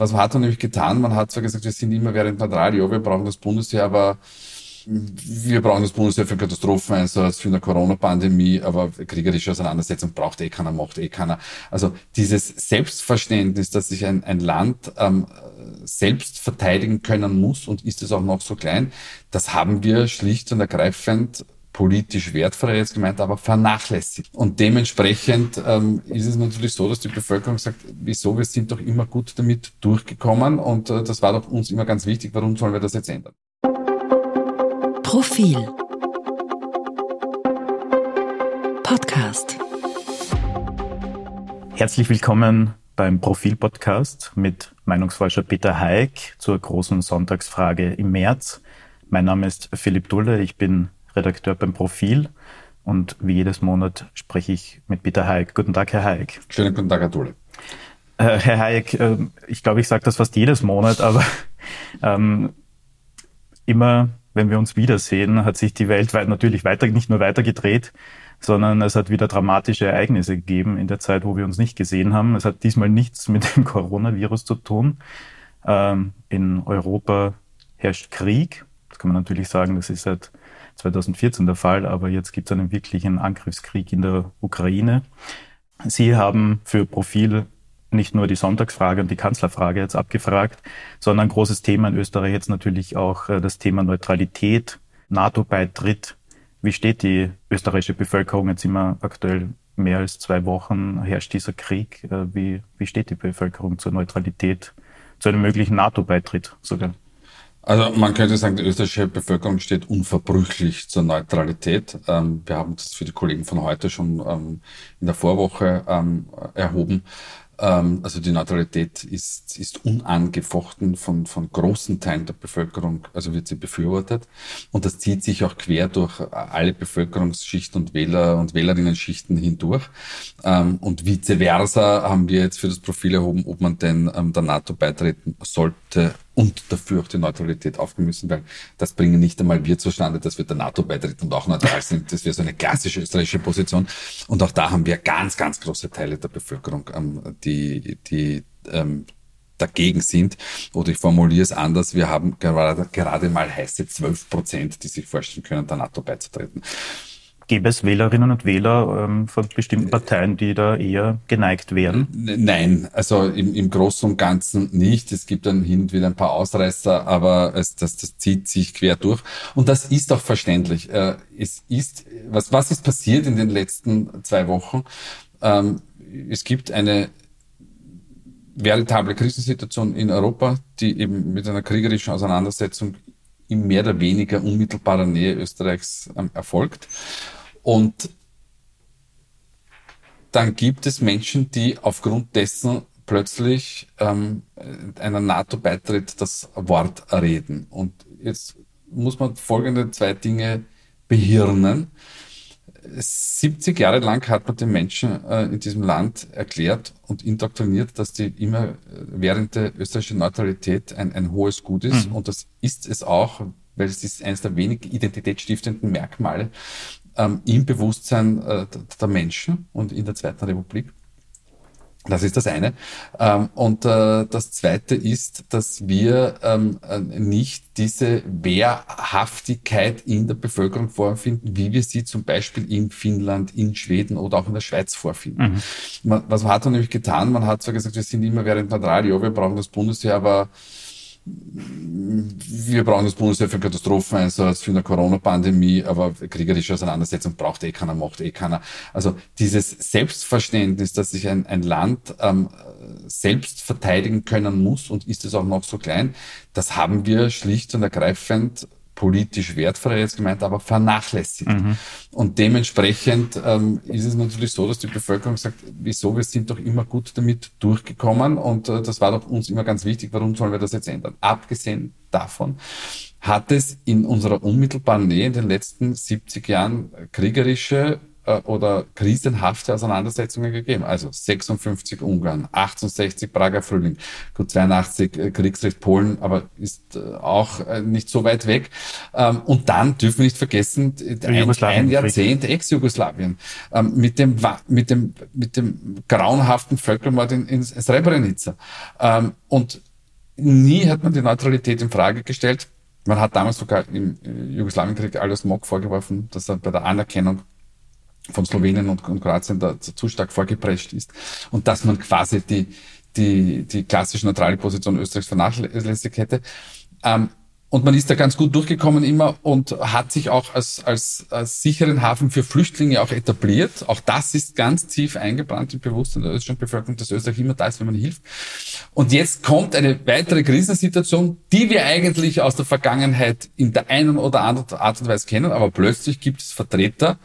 Was hat man nämlich getan? Man hat zwar gesagt, wir sind immer während neutral, ja, wir brauchen das Bundesheer, aber wir brauchen das Bundesheer für Katastropheneinsatz, für eine Corona-Pandemie, aber kriegerische Auseinandersetzung braucht eh keiner, macht eh keiner. Also dieses Selbstverständnis, dass sich ein, ein Land ähm, selbst verteidigen können muss und ist es auch noch so klein, das haben wir schlicht und ergreifend politisch wertvoll jetzt gemeint, aber vernachlässigt. Und dementsprechend ähm, ist es natürlich so, dass die Bevölkerung sagt, wieso, wir sind doch immer gut damit durchgekommen und äh, das war doch uns immer ganz wichtig, warum sollen wir das jetzt ändern? Profil Podcast Herzlich willkommen beim Profil-Podcast mit Meinungsforscher Peter Haig zur großen Sonntagsfrage im März. Mein Name ist Philipp Dulle, ich bin Redakteur beim Profil. Und wie jedes Monat spreche ich mit Peter Hayek. Guten Tag, Herr Hayek. Schönen guten Tag, Herr Dulle. Äh, Herr Hayek, äh, ich glaube, ich sage das fast jedes Monat, aber ähm, immer, wenn wir uns wiedersehen, hat sich die Welt natürlich weiter, nicht nur weitergedreht, sondern es hat wieder dramatische Ereignisse gegeben in der Zeit, wo wir uns nicht gesehen haben. Es hat diesmal nichts mit dem Coronavirus zu tun. Ähm, in Europa herrscht Krieg. Das kann man natürlich sagen, das ist seit 2014 der Fall, aber jetzt gibt es einen wirklichen Angriffskrieg in der Ukraine. Sie haben für Profil nicht nur die Sonntagsfrage und die Kanzlerfrage jetzt abgefragt, sondern ein großes Thema in Österreich jetzt natürlich auch äh, das Thema Neutralität, NATO-Beitritt. Wie steht die österreichische Bevölkerung? Jetzt immer aktuell mehr als zwei Wochen herrscht dieser Krieg. Äh, wie, wie steht die Bevölkerung zur Neutralität, zu einem möglichen NATO-Beitritt sogar? Also man könnte sagen, die österreichische Bevölkerung steht unverbrüchlich zur Neutralität. Ähm, wir haben das für die Kollegen von heute schon ähm, in der Vorwoche ähm, erhoben. Ähm, also die Neutralität ist, ist unangefochten von, von großen Teilen der Bevölkerung, also wird sie befürwortet. Und das zieht sich auch quer durch alle Bevölkerungsschichten und Wähler und Wählerinnen-Schichten hindurch. Ähm, und vice versa haben wir jetzt für das Profil erhoben, ob man denn ähm, der NATO beitreten sollte und dafür auch die Neutralität aufgeben müssen, weil das bringen nicht einmal wir zustande, dass wir der NATO beitreten und auch neutral sind. Das wäre so eine klassische österreichische Position. Und auch da haben wir ganz, ganz große Teile der Bevölkerung, ähm, die, die ähm, dagegen sind. Oder ich formuliere es anders, wir haben gerade, gerade mal heiße 12 Prozent, die sich vorstellen können, der NATO beizutreten. Gäbe es Wählerinnen und Wähler ähm, von bestimmten Parteien, die da eher geneigt wären? Nein, also im, im Großen und Ganzen nicht. Es gibt dann hin und wieder ein paar Ausreißer, aber es, das, das zieht sich quer durch. Und das ist auch verständlich. Äh, es ist, was, was ist passiert in den letzten zwei Wochen? Ähm, es gibt eine veritable Krisensituation in Europa, die eben mit einer kriegerischen Auseinandersetzung in mehr oder weniger unmittelbarer Nähe Österreichs ähm, erfolgt. Und dann gibt es Menschen, die aufgrund dessen plötzlich ähm, einer NATO-Beitritt das Wort reden. Und jetzt muss man folgende zwei Dinge behirnen. 70 Jahre lang hat man den Menschen äh, in diesem Land erklärt und indoktriniert, dass die immer während der österreichischen Neutralität ein, ein hohes Gut ist. Mhm. Und das ist es auch, weil es ist eines der wenig identitätsstiftenden Merkmale ähm, im Bewusstsein äh, der Menschen und in der Zweiten Republik. Das ist das eine. Ähm, und äh, das zweite ist, dass wir ähm, äh, nicht diese Wehrhaftigkeit in der Bevölkerung vorfinden, wie wir sie zum Beispiel in Finnland, in Schweden oder auch in der Schweiz vorfinden. Mhm. was hat man nämlich getan? Man hat zwar gesagt, wir sind immer während neutral, ja, wir brauchen das Bundesheer, aber wir brauchen das Bundesheer für Katastropheneinsatz, für eine Corona-Pandemie, aber kriegerische Auseinandersetzung braucht eh keiner, macht eh keiner. Also dieses Selbstverständnis, dass sich ein, ein Land ähm, selbst verteidigen können muss und ist es auch noch so klein, das haben wir schlicht und ergreifend politisch wertvoll jetzt gemeint, aber vernachlässigt. Mhm. Und dementsprechend ähm, ist es natürlich so, dass die Bevölkerung sagt, wieso, wir sind doch immer gut damit durchgekommen und äh, das war doch uns immer ganz wichtig, warum sollen wir das jetzt ändern? Abgesehen davon hat es in unserer unmittelbaren Nähe in den letzten 70 Jahren kriegerische äh, oder krisenhafte Auseinandersetzungen gegeben. Also 56 Ungarn, 68 Prager Frühling, gut 82 äh, Kriegsrecht Polen, aber ist äh, auch nicht so weit weg. Ähm, und dann dürfen wir nicht vergessen, ein, ein Jahrzehnt Ex-Jugoslawien ähm, mit dem, mit dem, mit dem grauenhaften Völkermord in, in Srebrenica. Ähm, und nie hat man die Neutralität in Frage gestellt. Man hat damals sogar im Jugoslawienkrieg alles Mock vorgeworfen, dass er bei der Anerkennung von Slowenien und, und Kroatien da zu stark vorgeprescht ist und dass man quasi die, die, die klassische neutrale Position Österreichs vernachlässigt hätte. Ähm, und man ist da ganz gut durchgekommen immer und hat sich auch als, als, als sicheren Hafen für Flüchtlinge auch etabliert. Auch das ist ganz tief eingebrannt im Bewusstsein der österreichischen Bevölkerung, dass Österreich immer da ist, wenn man hilft. Und jetzt kommt eine weitere Krisensituation, die wir eigentlich aus der Vergangenheit in der einen oder anderen Art und Weise kennen, aber plötzlich gibt es Vertreter,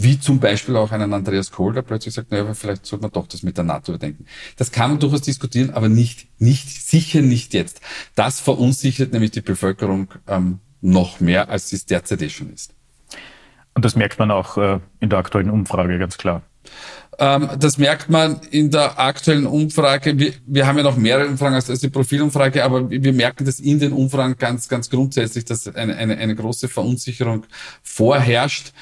wie zum Beispiel auch einen Andreas Kohl, der plötzlich sagt, naja, vielleicht sollte man doch das mit der NATO überdenken. Das kann man durchaus diskutieren, aber nicht, nicht, sicher nicht jetzt. Das verunsichert nämlich die Bevölkerung ähm, noch mehr, als es derzeit eh schon ist. Und das merkt man auch äh, in der aktuellen Umfrage ganz klar. Ähm, das merkt man in der aktuellen Umfrage. Wir, wir haben ja noch mehrere Umfragen als, als die Profilumfrage, aber wir merken das in den Umfragen ganz, ganz grundsätzlich, dass eine, eine, eine große Verunsicherung vorherrscht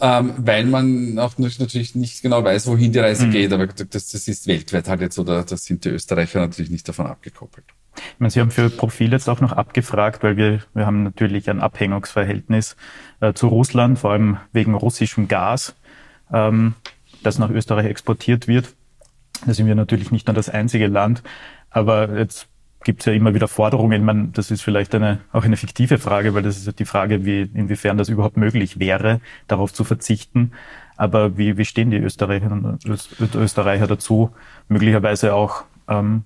ähm, weil man auch natürlich nicht genau weiß, wohin die Reise mhm. geht. Aber das, das ist weltweit halt jetzt, oder das sind die Österreicher natürlich nicht davon abgekoppelt. Ich meine, Sie haben für Profil jetzt auch noch abgefragt, weil wir, wir haben natürlich ein Abhängungsverhältnis äh, zu Russland, vor allem wegen russischem Gas, ähm, das nach Österreich exportiert wird. Da sind wir natürlich nicht nur das einzige Land. Aber jetzt gibt es ja immer wieder Forderungen. Man, das ist vielleicht eine, auch eine fiktive Frage, weil das ist die Frage, wie, inwiefern das überhaupt möglich wäre, darauf zu verzichten. Aber wie, wie stehen die Österreicher, Österreicher dazu, möglicherweise auch ähm,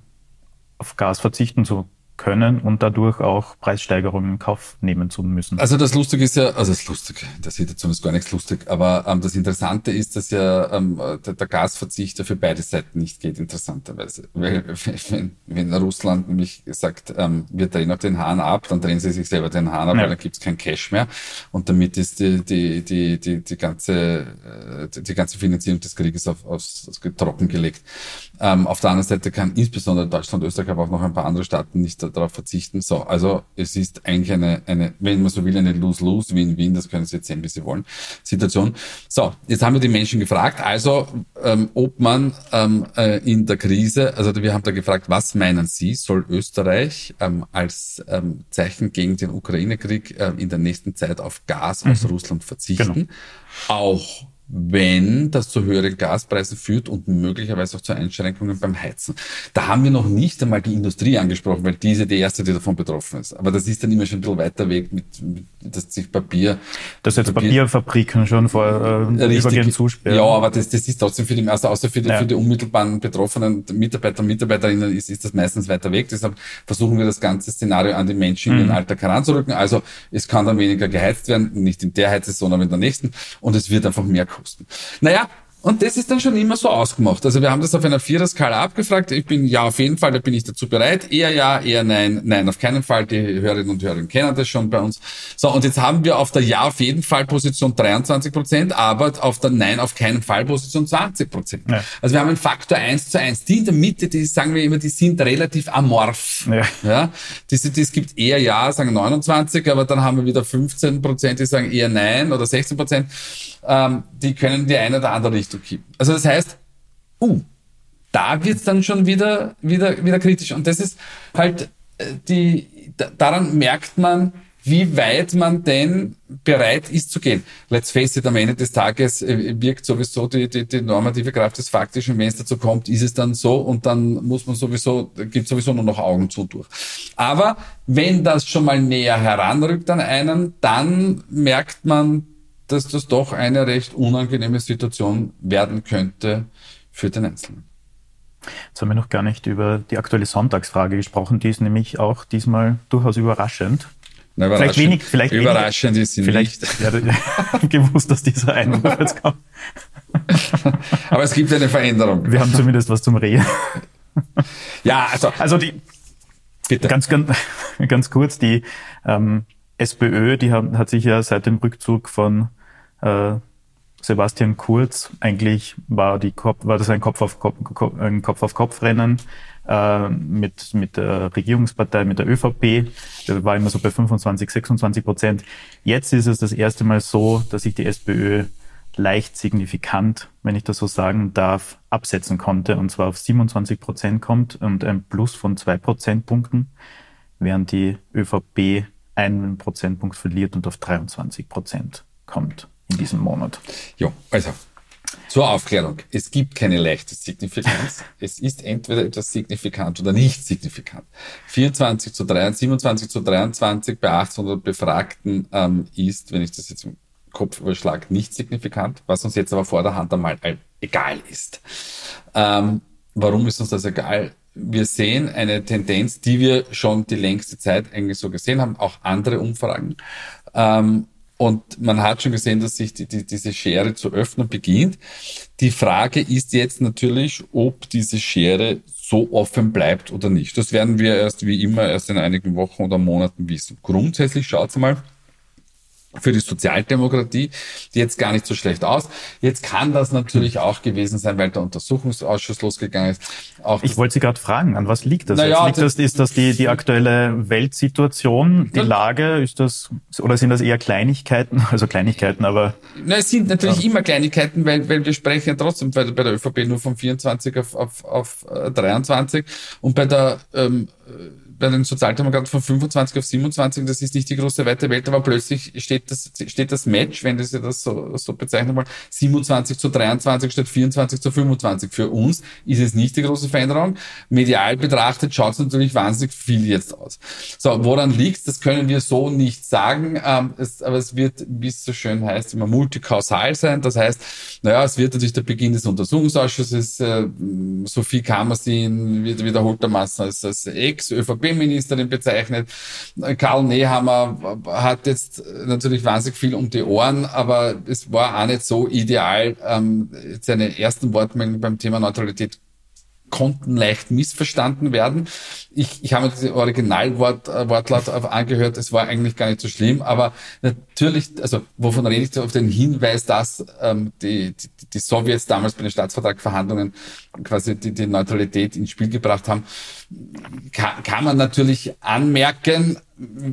auf Gas verzichten zu können und dadurch auch Preissteigerungen in Kauf nehmen zu müssen. Also das Lustige ist ja, also das Lustige, der Situation ist gar nichts lustig, aber ähm, das Interessante ist, dass ja ähm, der, der Gasverzicht ja für beide Seiten nicht geht, interessanterweise. Weil wenn, wenn Russland nämlich sagt, ähm, wir drehen auch den Hahn ab, dann drehen sie sich selber den Hahn ab, ja. weil dann gibt's kein Cash mehr und damit ist die, die, die, die, die ganze äh, die ganze Finanzierung des Krieges auf, aufs Trocken gelegt. Ähm, auf der anderen Seite kann insbesondere Deutschland, Österreich, aber auch noch ein paar andere Staaten nicht darauf verzichten. So, also es ist eigentlich eine, eine wenn man so will, eine Lose-Lose, Win-Win, das können Sie jetzt sehen, wie Sie wollen, Situation. So, jetzt haben wir die Menschen gefragt, also ähm, ob man ähm, äh, in der Krise, also wir haben da gefragt, was meinen Sie, soll Österreich ähm, als ähm, Zeichen gegen den Ukraine-Krieg äh, in der nächsten Zeit auf Gas aus mhm. Russland verzichten? Genau. Auch wenn das zu höheren Gaspreisen führt und möglicherweise auch zu Einschränkungen beim Heizen. Da haben wir noch nicht einmal die Industrie angesprochen, weil diese die erste, die davon betroffen ist. Aber das ist dann immer schon ein bisschen weiter weg mit, mit dass sich Papier. Dass jetzt Papier, Papierfabriken schon vor äh, übergehend zusperren. Ja, aber das, das ist trotzdem für die, also außer für die, ja. für die unmittelbaren betroffenen Mitarbeiter und Mitarbeiterinnen ist, ist das meistens weiter weg. Deshalb versuchen wir das ganze Szenario an die Menschen mhm. in den Alltag heranzurücken. Also es kann dann weniger geheizt werden, nicht in der Heizsaison, sondern in der nächsten. Und es wird einfach mehr kosten. Naja, und das ist dann schon immer so ausgemacht. Also wir haben das auf einer Vierer-Skala abgefragt. Ich bin ja auf jeden Fall, da bin ich dazu bereit. Eher ja, eher nein, nein, auf keinen Fall. Die Hörerinnen und Hörer kennen das schon bei uns. So, und jetzt haben wir auf der Ja auf jeden Fall Position 23 Prozent, aber auf der Nein auf keinen Fall Position 20 Prozent. Ja. Also wir haben einen Faktor 1 zu 1. Die in der Mitte, die sagen wir immer, die sind relativ amorph. Ja. ja? Diese, die, es gibt eher Ja, sagen 29, aber dann haben wir wieder 15 Prozent, die sagen eher Nein oder 16 Prozent ähm, die können die eine oder andere Richtung kippen. Also das heißt, uh, da wird's dann schon wieder, wieder, wieder kritisch. Und das ist halt äh, die, daran merkt man, wie weit man denn bereit ist zu gehen. Let's face it, am Ende des Tages äh, wirkt sowieso die, die, die normative Kraft des Faktischen. Wenn es dazu kommt, ist es dann so und dann muss man sowieso, gibt sowieso nur noch Augen zu durch. Aber wenn das schon mal näher heranrückt an einen, dann merkt man, dass das doch eine recht unangenehme Situation werden könnte für den Einzelnen. Jetzt haben wir noch gar nicht über die aktuelle Sonntagsfrage gesprochen. Die ist nämlich auch diesmal durchaus überraschend. Na, überraschend. Vielleicht wenig, vielleicht überraschend wenig, ist sie vielleicht, nicht. Ja, gewusst, dass dieser Einwurf jetzt kommt. Aber es gibt eine Veränderung. Wir haben zumindest was zum Reden. Ja, also. Also die, Bitte. Ganz, ganz, ganz kurz, die ähm, SPÖ, die haben, hat sich ja seit dem Rückzug von äh, Sebastian Kurz. Eigentlich war, die Kopf, war das ein Kopf auf Kopf, auf Kopf äh, mit, mit der Regierungspartei, mit der ÖVP. Der war immer so bei 25, 26 Prozent. Jetzt ist es das erste Mal so, dass sich die SPÖ leicht signifikant, wenn ich das so sagen darf, absetzen konnte und zwar auf 27 Prozent kommt und ein Plus von zwei Prozentpunkten. während die ÖVP einen Prozentpunkt verliert und auf 23 Prozent kommt in diesem Monat. Ja, also zur Aufklärung. Es gibt keine leichte Signifikanz. es ist entweder etwas signifikant oder nicht signifikant. 24 zu 23, 27 zu 23 bei 800 Befragten ähm, ist, wenn ich das jetzt im Kopf überschlage, nicht signifikant, was uns jetzt aber vor der Hand einmal egal ist. Ähm, warum ist uns das egal? Wir sehen eine Tendenz, die wir schon die längste Zeit eigentlich so gesehen haben, auch andere Umfragen. Ähm, und man hat schon gesehen, dass sich die, die, diese Schere zu öffnen beginnt. Die Frage ist jetzt natürlich, ob diese Schere so offen bleibt oder nicht. Das werden wir erst wie immer erst in einigen Wochen oder Monaten wissen. Grundsätzlich schaut's mal für die Sozialdemokratie, die jetzt gar nicht so schlecht aus. Jetzt kann das natürlich auch gewesen sein, weil der Untersuchungsausschuss losgegangen ist. Auch ich wollte Sie gerade fragen, an was liegt das? Naja, liegt das, ist das die, die aktuelle Weltsituation, die Lage? Ist das, oder sind das eher Kleinigkeiten? Also Kleinigkeiten, aber. Na, es sind natürlich ja. immer Kleinigkeiten, weil, weil wir sprechen ja trotzdem bei, bei der ÖVP nur von 24 auf, auf, auf 23 äh, und bei der, ähm, bei den Sozialdemokraten von 25 auf 27, das ist nicht die große weite Welt, aber plötzlich steht das, steht das Match, wenn ja das so, so bezeichnen wollen, 27 zu 23 statt 24 zu 25. Für uns ist es nicht die große Veränderung. Medial betrachtet schaut es natürlich wahnsinnig viel jetzt aus. So, woran liegt das können wir so nicht sagen, ähm, es, aber es wird, wie es so schön heißt, immer multikausal sein. Das heißt, naja, es wird natürlich der Beginn des Untersuchungsausschusses, äh, Sophie Kammersin wird wiederholtermaßen als, als Ex-ÖVP Premierministerin bezeichnet. Karl Nehammer hat jetzt natürlich wahnsinnig viel um die Ohren, aber es war auch nicht so ideal. Ähm, seine ersten Wortmengen beim Thema Neutralität konnten leicht missverstanden werden. Ich, ich habe mir das Originalwort äh, Wortlaut angehört, es war eigentlich gar nicht so schlimm, aber natürlich, also wovon rede ich auf den Hinweis, dass ähm, die, die, die Sowjets damals bei den Staatsvertragverhandlungen quasi die, die Neutralität ins Spiel gebracht haben, kann, kann man natürlich anmerken,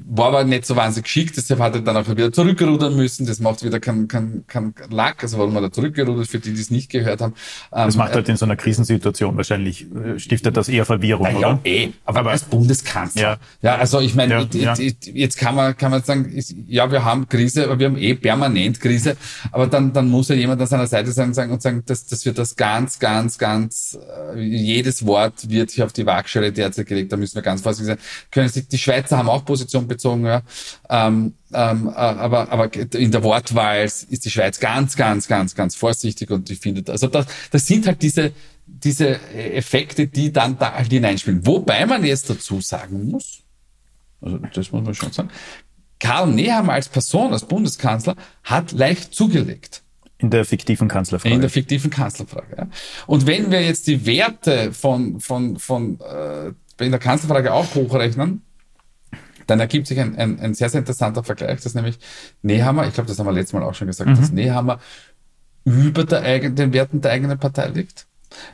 war aber nicht so wahnsinnig geschickt, deshalb hat er dann auch wieder zurückrudern müssen. Das macht wieder kein, kein, kein Lack, also warum er da zurückgerudert, für die, die es nicht gehört haben. Das ähm, macht halt in so einer Krisensituation wahrscheinlich, äh, stiftet das eher Verwirrung, ja, eh, aber, aber als Bundeskanzler. Ja, ja also ich meine, ja, ja. jetzt kann man, kann man sagen, ja, wir haben Krise, aber wir haben eh permanent Krise, aber dann, dann muss ja jemand an seiner Seite sein und sagen, und sagen dass, dass wir das ganz, ganz, ganz, äh, jedes Wort wird hier auf die Waagschale derzeit gelegt, da müssen wir ganz vorsichtig sein. Können Sie, die Schweizer haben auch Position bezogen, ja. Ähm, ähm, äh, aber, aber in der Wortwahl ist die Schweiz ganz, ganz, ganz, ganz vorsichtig und ich finde, also das, das sind halt diese, diese Effekte, die dann da halt hineinspielen. Wobei man jetzt dazu sagen muss, also das muss man schon sagen, Karl Nehammer als Person, als Bundeskanzler, hat leicht zugelegt. In der fiktiven Kanzlerfrage. In der fiktiven Kanzlerfrage. Ja. Und wenn wir jetzt die Werte von, von, von äh, in der Kanzlerfrage auch hochrechnen, dann ergibt sich ein, ein, ein sehr, sehr interessanter Vergleich, dass nämlich Nehammer, ich glaube, das haben wir letztes Mal auch schon gesagt, mhm. dass Nehammer über der eigenen, den Werten der eigenen Partei liegt.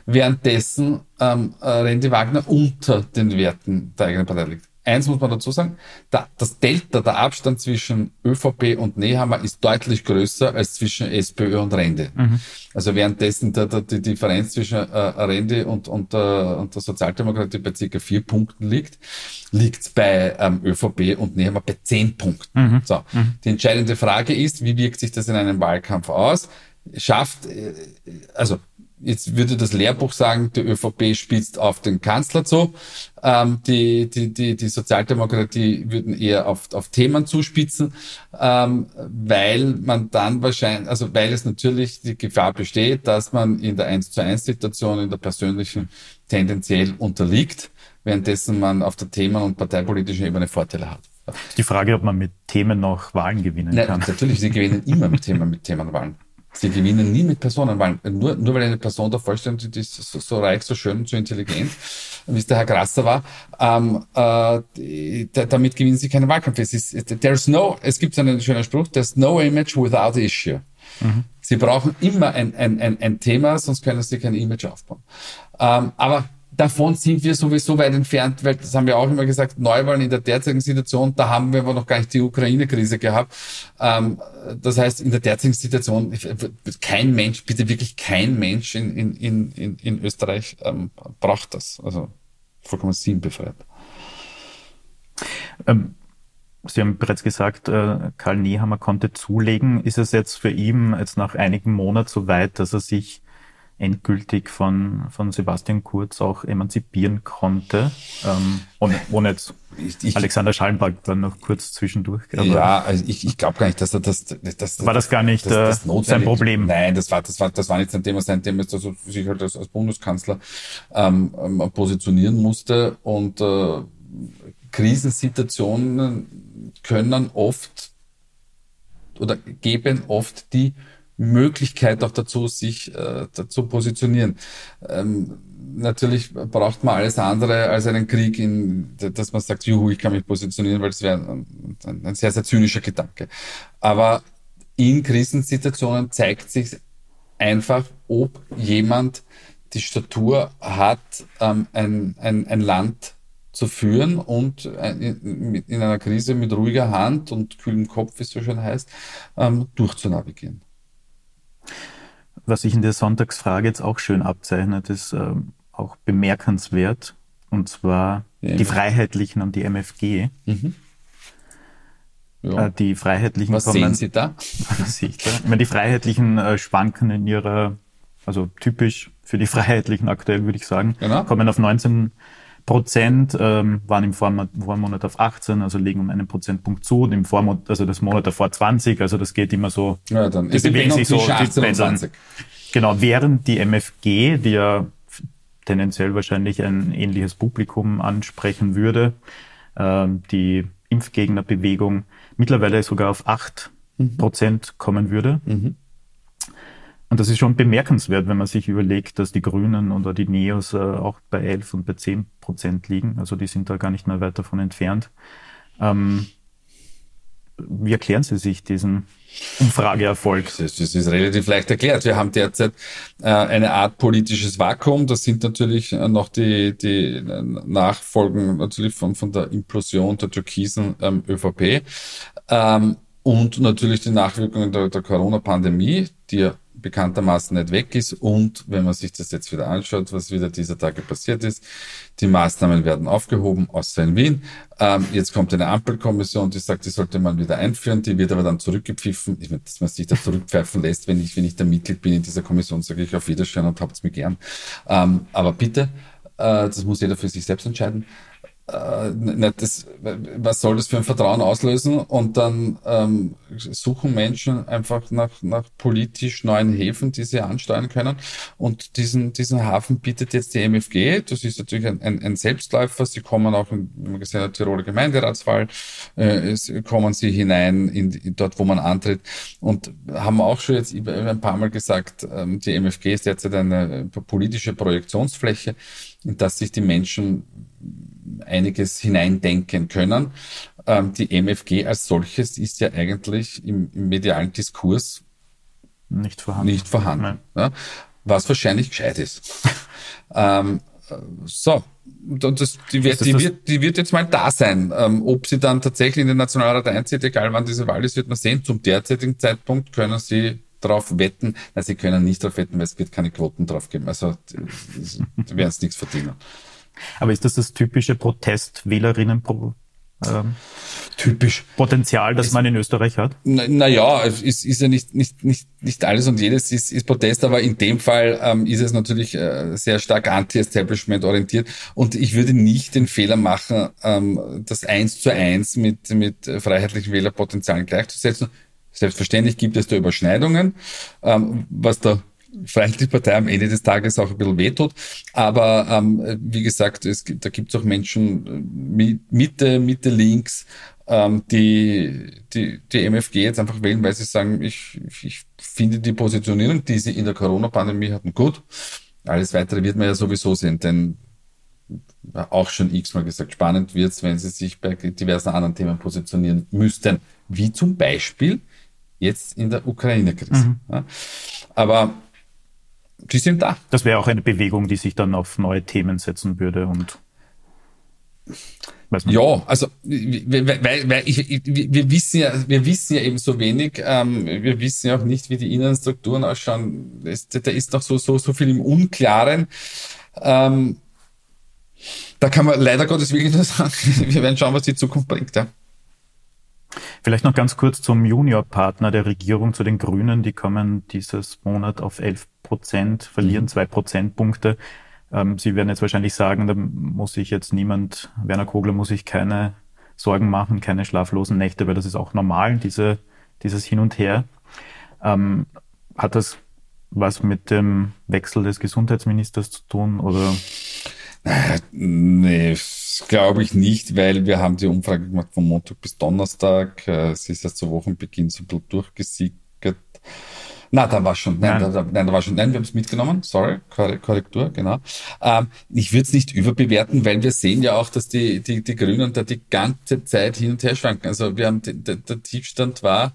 Währenddessen ähm, äh, Randy Wagner unter den Werten der eigenen Partei liegt. Eins muss man dazu sagen, da, das Delta, der Abstand zwischen ÖVP und Nehammer ist deutlich größer als zwischen SPÖ und Rende. Mhm. Also währenddessen der, der, die Differenz zwischen äh, Rende und, und, äh, und der Sozialdemokratie bei circa vier Punkten liegt, liegt bei ähm, ÖVP und Nehammer bei zehn Punkten. Mhm. So, mhm. Die entscheidende Frage ist, wie wirkt sich das in einem Wahlkampf aus? Schafft, äh, also jetzt würde das Lehrbuch sagen, die ÖVP spitzt auf den Kanzler zu. Ähm, die, die, die, die Sozialdemokratie würden eher auf, auf Themen zuspitzen, ähm, weil man dann wahrscheinlich, also weil es natürlich die Gefahr besteht, dass man in der 1 zu 1 Situation, in der persönlichen tendenziell unterliegt, währenddessen man auf der Themen- und parteipolitischen Ebene Vorteile hat. Die Frage, ob man mit Themen noch Wahlen gewinnen Nein, kann. Natürlich, sie gewinnen immer mit Themen, mit Themenwahlen. Sie gewinnen nie mit Personenwahlen. Nur, nur weil eine Person da vorstellt, die ist so, so reich, so schön, so intelligent, wie es der Herr Grasser war, ähm, äh, die, damit gewinnen sie keinen Wahlkampf. Es ist, there's no, es gibt einen schönen Spruch, there's no image without issue. Mhm. Sie brauchen immer ein, ein, ein, ein Thema, sonst können sie kein Image aufbauen. Ähm, aber davon sind wir sowieso weit entfernt, weil das haben wir auch immer gesagt, Neuwahlen in der derzeitigen Situation, da haben wir aber noch gar nicht die Ukraine-Krise gehabt. Ähm, das heißt, in der derzeitigen Situation, kein Mensch, bitte wirklich kein Mensch in, in, in, in Österreich ähm, braucht das. Also vollkommen sinnbefreit. Ähm, Sie haben bereits gesagt, äh, Karl Nehammer konnte zulegen. Ist es jetzt für ihn jetzt nach einigen Monaten so weit, dass er sich endgültig von, von Sebastian Kurz auch emanzipieren konnte, ähm, ohne, ohne jetzt ich, Alexander Schallenberg dann noch kurz zwischendurch. ja, also ich, ich glaube gar nicht, dass er das, das war das gar nicht das, das äh, sein Problem. Nein, das war das war das war nicht sein Thema. Sein Thema ist, dass er sich halt als, als Bundeskanzler ähm, ähm, positionieren musste und äh, Krisensituationen können oft oder geben oft die Möglichkeit auch dazu, sich äh, dazu positionieren. Ähm, natürlich braucht man alles andere als einen Krieg, in, dass man sagt, juhu, ich kann mich positionieren, weil das wäre ein, ein, sehr, sehr zynischer Gedanke. Aber in Krisensituationen zeigt sich einfach, ob jemand die Statur hat, ähm, ein, ein, ein Land zu führen und äh, in, in einer Krise mit ruhiger Hand und kühlem Kopf, wie es so schön heißt, ähm, durchzunavigieren. Was sich in der Sonntagsfrage jetzt auch schön abzeichnet, ist ähm, auch bemerkenswert, und zwar ja, die Freiheitlichen und die MFG. Mhm. Ja. Äh, die Freiheitlichen Was sehen Sie da? ich meine, die Freiheitlichen äh, schwanken in ihrer, also typisch für die Freiheitlichen aktuell würde ich sagen, genau. kommen auf 19 Prozent ähm, waren im Vormonat auf 18, also legen um einen Prozentpunkt zu, und im Vormonat, also das Monat davor 20, also das geht immer so. Ja, dann ist bewegen sich so 18 und 20. Genau, während die MFG, die ja tendenziell wahrscheinlich ein ähnliches Publikum ansprechen würde, äh, die Impfgegnerbewegung mittlerweile sogar auf 8 mhm. Prozent kommen würde. Mhm. Und das ist schon bemerkenswert, wenn man sich überlegt, dass die Grünen oder die Neos äh, auch bei 11 und bei 10 Prozent liegen. Also die sind da gar nicht mehr weit davon entfernt. Ähm, wie erklären Sie sich diesen Umfrageerfolg? Das ist, das ist relativ leicht erklärt. Wir haben derzeit äh, eine Art politisches Vakuum. Das sind natürlich äh, noch die, die Nachfolgen natürlich von, von der Implosion der türkisen ähm, ÖVP. Ähm, und natürlich die Nachwirkungen der, der Corona-Pandemie, die ja bekanntermaßen nicht weg ist. Und wenn man sich das jetzt wieder anschaut, was wieder dieser Tage passiert ist, die Maßnahmen werden aufgehoben, außer in Wien. Ähm, jetzt kommt eine Ampelkommission, die sagt, die sollte man wieder einführen, die wird aber dann zurückgepfiffen. Ich meine, dass man sich da zurückpfeifen lässt, wenn ich, wenn ich da Mitglied bin in dieser Kommission, sage ich auf Wiedersehen und habt's mir gern. Ähm, aber bitte, äh, das muss jeder für sich selbst entscheiden äh, nicht das, was soll das für ein Vertrauen auslösen? Und dann ähm, suchen Menschen einfach nach, nach politisch neuen Häfen, die sie ansteuern können. Und diesen, diesen Hafen bietet jetzt die MFG. Das ist natürlich ein, ein, ein Selbstläufer. Sie kommen auch, in, wie man gesehen hat, Tiroler Gemeinderatswahl, äh, kommen sie hinein in, in, dort, wo man antritt. Und haben auch schon jetzt ein paar Mal gesagt, ähm, die MFG ist derzeit eine politische Projektionsfläche, in das sich die Menschen einiges hineindenken können. Ähm, die MFG als solches ist ja eigentlich im, im medialen Diskurs nicht vorhanden. Nicht vorhanden ja, was wahrscheinlich gescheit ist. ähm, so, und das, die, wird, die, wird, die wird jetzt mal da sein. Ähm, ob sie dann tatsächlich in den Nationalrat einzieht, egal wann diese Wahl ist, wird man sehen. Zum derzeitigen Zeitpunkt können sie darauf wetten. Nein, sie können nicht darauf wetten, weil es wird keine Quoten drauf geben. Also, die werden es nichts verdienen. Aber ist das das typische Protest-Wählerinnen? Ähm, Typisch. Potenzial, das es, man in Österreich hat? Naja, na es ist, ist ja nicht, nicht, nicht, nicht alles und jedes ist, ist Protest, aber in dem Fall ähm, ist es natürlich äh, sehr stark anti-Establishment orientiert und ich würde nicht den Fehler machen, ähm, das eins zu eins mit, mit freiheitlichen Wählerpotenzialen gleichzusetzen. Selbstverständlich gibt es da Überschneidungen, ähm, was da vielleicht die Partei am Ende des Tages auch ein bisschen wehtut. Aber ähm, wie gesagt, es gibt, da gibt es auch Menschen äh, Mitte, Mitte links, ähm, die, die die MFG jetzt einfach wählen, weil sie sagen, ich, ich finde die Positionierung, die sie in der Corona-Pandemie hatten, gut. Alles Weitere wird man ja sowieso sehen, denn auch schon x-mal gesagt, spannend wird es, wenn sie sich bei diversen anderen Themen positionieren müssten, wie zum Beispiel jetzt in der Ukraine-Krise. Mhm. Ja. Aber die sind da. Das wäre auch eine Bewegung, die sich dann auf neue Themen setzen würde und ja, also weil, weil ich, ich, wir wissen ja, wir wissen ja eben so wenig. Ähm, wir wissen ja auch nicht, wie die Innenstrukturen ausschauen. Es, da ist noch so so so viel im Unklaren. Ähm, Da kann man leider Gottes wirklich nur sagen, wir werden schauen, was die Zukunft bringt. Ja. Vielleicht noch ganz kurz zum Juniorpartner der Regierung, zu den Grünen. Die kommen dieses Monat auf 11 Prozent, verlieren mhm. zwei Prozentpunkte. Ähm, Sie werden jetzt wahrscheinlich sagen, da muss sich jetzt niemand, Werner Kogler muss sich keine Sorgen machen, keine schlaflosen Nächte, weil das ist auch normal, diese, dieses Hin und Her. Ähm, hat das was mit dem Wechsel des Gesundheitsministers zu tun oder? Nee, glaube ich nicht, weil wir haben die Umfrage gemacht von Montag bis Donnerstag. Äh, sie ist erst zu Wochenbeginn so ein bisschen durchgesickert. Na, da war schon, nein, nein. Da, nein, da war schon, nein, wir haben es mitgenommen, sorry, Korrektur, genau. Ähm, ich würde es nicht überbewerten, weil wir sehen ja auch, dass die, die, die Grünen da die ganze Zeit hin und her schwanken. Also wir haben, der, der Tiefstand war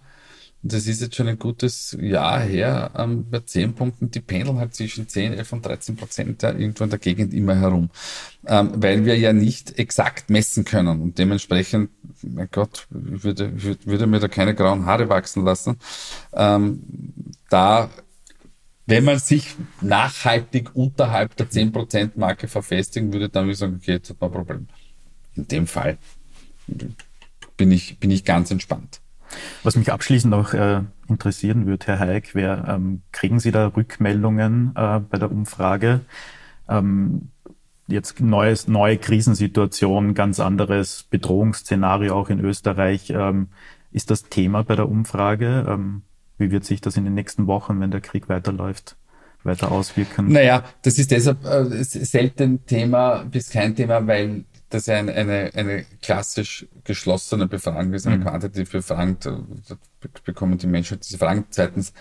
das ist jetzt schon ein gutes Jahr her, ähm, bei 10 Punkten, die pendeln halt zwischen 10, 11 und 13 Prozent ja, irgendwo in der Gegend immer herum. Ähm, weil wir ja nicht exakt messen können. Und dementsprechend, mein Gott, würde, würde, würde mir da keine grauen Haare wachsen lassen. Ähm, da wenn man sich nachhaltig unterhalb der 10%-Marke verfestigen würde, dann würde ich sagen, okay, jetzt hat man ein Problem. In dem Fall bin ich, bin ich ganz entspannt. Was mich abschließend noch äh, interessieren würde, Herr Hayek, wäre, ähm, kriegen Sie da Rückmeldungen äh, bei der Umfrage? Ähm, jetzt neues, neue Krisensituation, ganz anderes Bedrohungsszenario auch in Österreich. Ähm, ist das Thema bei der Umfrage? Ähm, wie wird sich das in den nächsten Wochen, wenn der Krieg weiterläuft, weiter auswirken? Naja, das ist deshalb äh, selten Thema bis kein Thema, weil das ja eine, eine, eine klassisch geschlossene Befragung ist, eine mhm. quantitative Befragung, da bekommen die Menschen diese Fragen. Zweitens,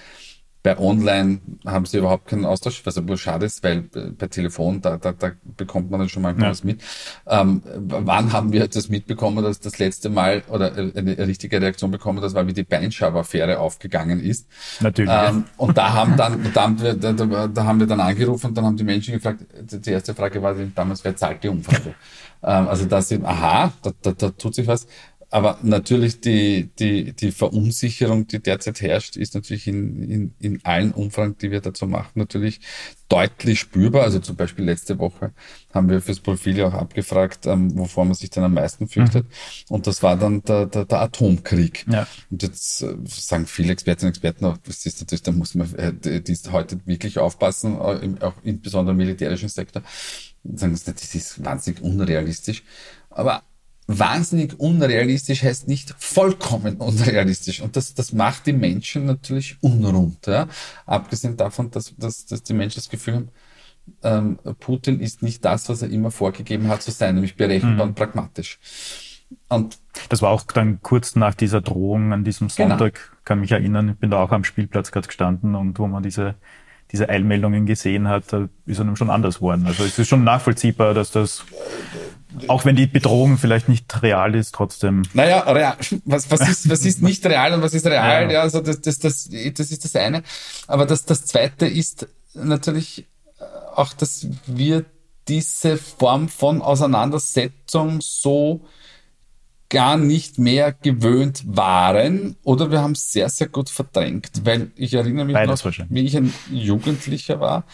bei Online haben sie überhaupt keinen Austausch, was aber schade ist, weil bei Telefon, da, da, da bekommt man dann schon mal ja. was mit. Ähm, wann haben wir das mitbekommen, dass das letzte Mal oder eine richtige Reaktion bekommen, das war, wie die Beinschab-Affäre aufgegangen ist. Natürlich. Ähm. Und da haben dann, da haben, wir, da, da, haben wir dann angerufen und dann haben die Menschen gefragt, die erste Frage war damals, wer zahlt die Umfrage? Ähm, also da sind, aha, da, da, da tut sich was. Aber natürlich die, die, die Verunsicherung, die derzeit herrscht, ist natürlich in, in, in allen Umfragen, die wir dazu machen, natürlich deutlich spürbar. Also zum Beispiel letzte Woche haben wir fürs Profil ja auch abgefragt, ähm, wovor man sich denn am meisten fürchtet. Mhm. Und das war dann der, der, der Atomkrieg. Ja. Und jetzt äh, sagen viele Expertinnen und Experten auch, das ist natürlich, da muss man äh, die ist heute wirklich aufpassen, äh, auch insbesondere im militärischen Sektor. Sagen, das ist wahnsinnig unrealistisch. Aber wahnsinnig unrealistisch heißt nicht vollkommen unrealistisch. Und das, das macht die Menschen natürlich unrund. Ja? Abgesehen davon, dass, dass, dass die Menschen das Gefühl haben, ähm, Putin ist nicht das, was er immer vorgegeben hat zu sein, nämlich berechenbar mhm. und pragmatisch. Und das war auch dann kurz nach dieser Drohung an diesem genau. Sonntag, genau. kann mich erinnern, ich bin da auch am Spielplatz gerade gestanden und wo man diese diese Eilmeldungen gesehen hat, da ist einem schon anders geworden. Also es ist schon nachvollziehbar, dass das, auch wenn die Bedrohung vielleicht nicht real ist, trotzdem. Naja, real. Was, was, ist, was ist nicht real und was ist real? Ja, ja also das, das, das, das ist das eine. Aber das, das zweite ist natürlich auch, dass wir diese Form von Auseinandersetzung so gar nicht mehr gewöhnt waren oder wir haben es sehr, sehr gut verdrängt, weil ich erinnere mich Beides noch, wie ich ein Jugendlicher war,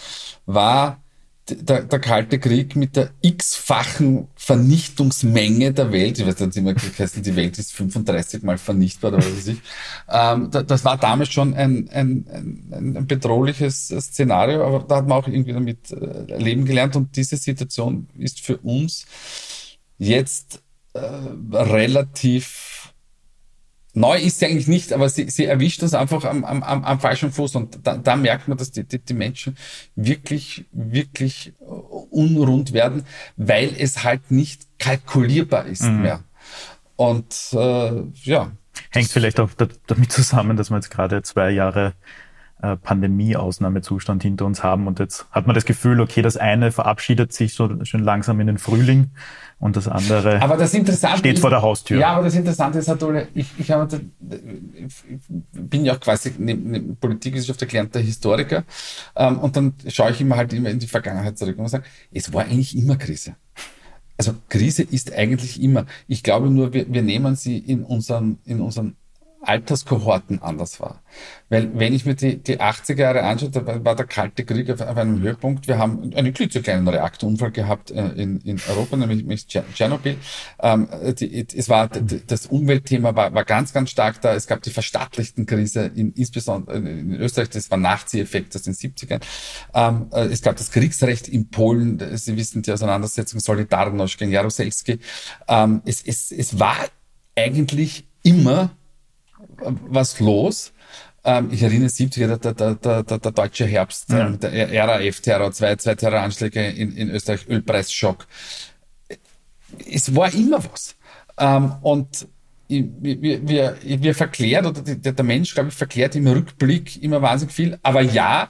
war der, der Kalte Krieg mit der x-fachen Vernichtungsmenge der Welt, ich weiß nicht immer geheißen, die Welt ist 35 mal vernichtbar oder was weiß ich, ähm, das war damals schon ein, ein, ein, ein bedrohliches Szenario, aber da hat man auch irgendwie damit äh, leben gelernt und diese Situation ist für uns jetzt äh, relativ neu ist sie eigentlich nicht, aber sie, sie erwischt uns einfach am, am, am falschen Fuß und da, da merkt man, dass die, die, die Menschen wirklich, wirklich unrund werden, weil es halt nicht kalkulierbar ist mhm. mehr. Und äh, ja. Hängt vielleicht auch damit zusammen, dass wir jetzt gerade zwei Jahre Pandemie-Ausnahmezustand hinter uns haben. Und jetzt hat man das Gefühl, okay, das eine verabschiedet sich so schön langsam in den Frühling und das andere aber das Interessante steht vor der Haustür. Ja, aber das Interessante ist, Herr ich, ich, habe, ich bin ja auch quasi ne, ne, Politikwissenschaftler gelernter Historiker ähm, und dann schaue ich immer halt immer in die Vergangenheit zurück und sage, es war eigentlich immer Krise. Also Krise ist eigentlich immer. Ich glaube nur, wir, wir nehmen sie in unseren, in unseren Alterskohorten anders war. Weil wenn ich mir die, die 80er Jahre anschaue, da war der Kalte Krieg auf, auf einem Höhepunkt. Wir haben einen klitzekleinen Reaktorunfall gehabt äh, in, in Europa, nämlich Tschernobyl. Ähm, die, es war, das Umweltthema war, war ganz, ganz stark da. Es gab die verstaatlichten Krise, in, insbesondere in Österreich, das war Nazi-Effekt aus den 70ern. Ähm, äh, es gab das Kriegsrecht in Polen, Sie wissen die Auseinandersetzung Solidarność gegen Jaroselski. Ähm, es, es, es war eigentlich immer was los. Ähm, ich erinnere 70er, der, der, der, der, der deutsche Herbst, ja. ähm, der RAF-Terror, zwei, zwei Terroranschläge in, in Österreich, Ölpreisschock. Es war immer was. Ähm, und wir, wir, wir verklärt, oder der Mensch, glaube ich, verklärt im Rückblick immer wahnsinnig viel. Aber ja,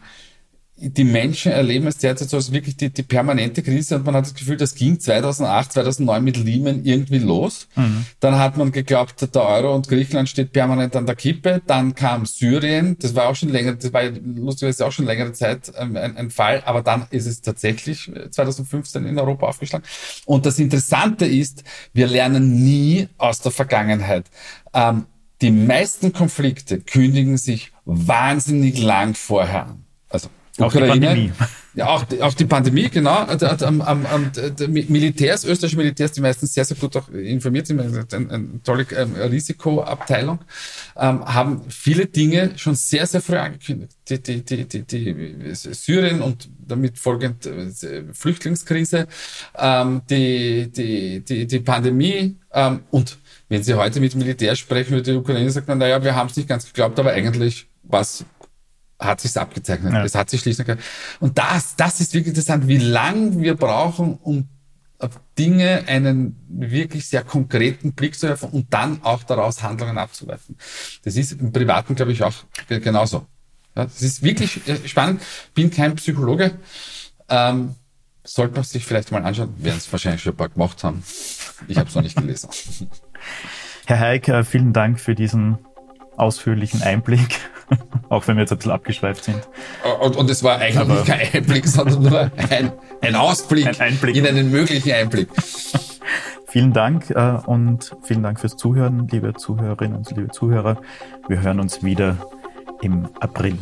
die Menschen erleben es derzeit so als wirklich die, die permanente Krise und man hat das Gefühl, das ging 2008, 2009 mit Lehman irgendwie los. Mhm. Dann hat man geglaubt, der Euro und Griechenland steht permanent an der Kippe. Dann kam Syrien, das war auch schon länger, das war lustigerweise auch schon längere Zeit ähm, ein, ein, Fall, aber dann ist es tatsächlich 2015 in Europa aufgeschlagen. Und das Interessante ist, wir lernen nie aus der Vergangenheit. Ähm, die meisten Konflikte kündigen sich wahnsinnig lang vorher an. Also auch die Pandemie. Ja, auch, auch die Pandemie, genau. Am, am, am, Militärs, österreichische Militärs, die meistens sehr, sehr gut auch informiert sind, eine, eine tolle ähm, Risikoabteilung, ähm, haben viele Dinge schon sehr, sehr früh angekündigt. Die, die, die, die, die Syrien und damit folgend äh, Flüchtlingskrise, ähm, die, die, die, die Pandemie ähm, und wenn Sie heute mit Militär sprechen, mit der Ukraine sagt man, naja, wir haben es nicht ganz geglaubt, aber eigentlich was hat sich's abgezeichnet. Ja. Es hat sich schließlich. Und das, das ist wirklich interessant, wie lang wir brauchen, um auf Dinge einen wirklich sehr konkreten Blick zu werfen und dann auch daraus Handlungen abzuleiten. Das ist im Privaten, glaube ich, auch genauso. Ja, das ist wirklich äh, spannend. Bin kein Psychologe. Ähm, sollte man sich vielleicht mal anschauen. Werden es wahrscheinlich schon ein paar gemacht haben. Ich habe es noch nicht gelesen. Herr Heik, äh, vielen Dank für diesen ausführlichen Einblick, auch wenn wir jetzt ein bisschen abgeschweift sind. Und, und es war eigentlich Aber kein Einblick, sondern nur ein, ein Ausblick ein Einblick. in einen möglichen Einblick. vielen Dank äh, und vielen Dank fürs Zuhören, liebe Zuhörerinnen und liebe Zuhörer. Wir hören uns wieder im April.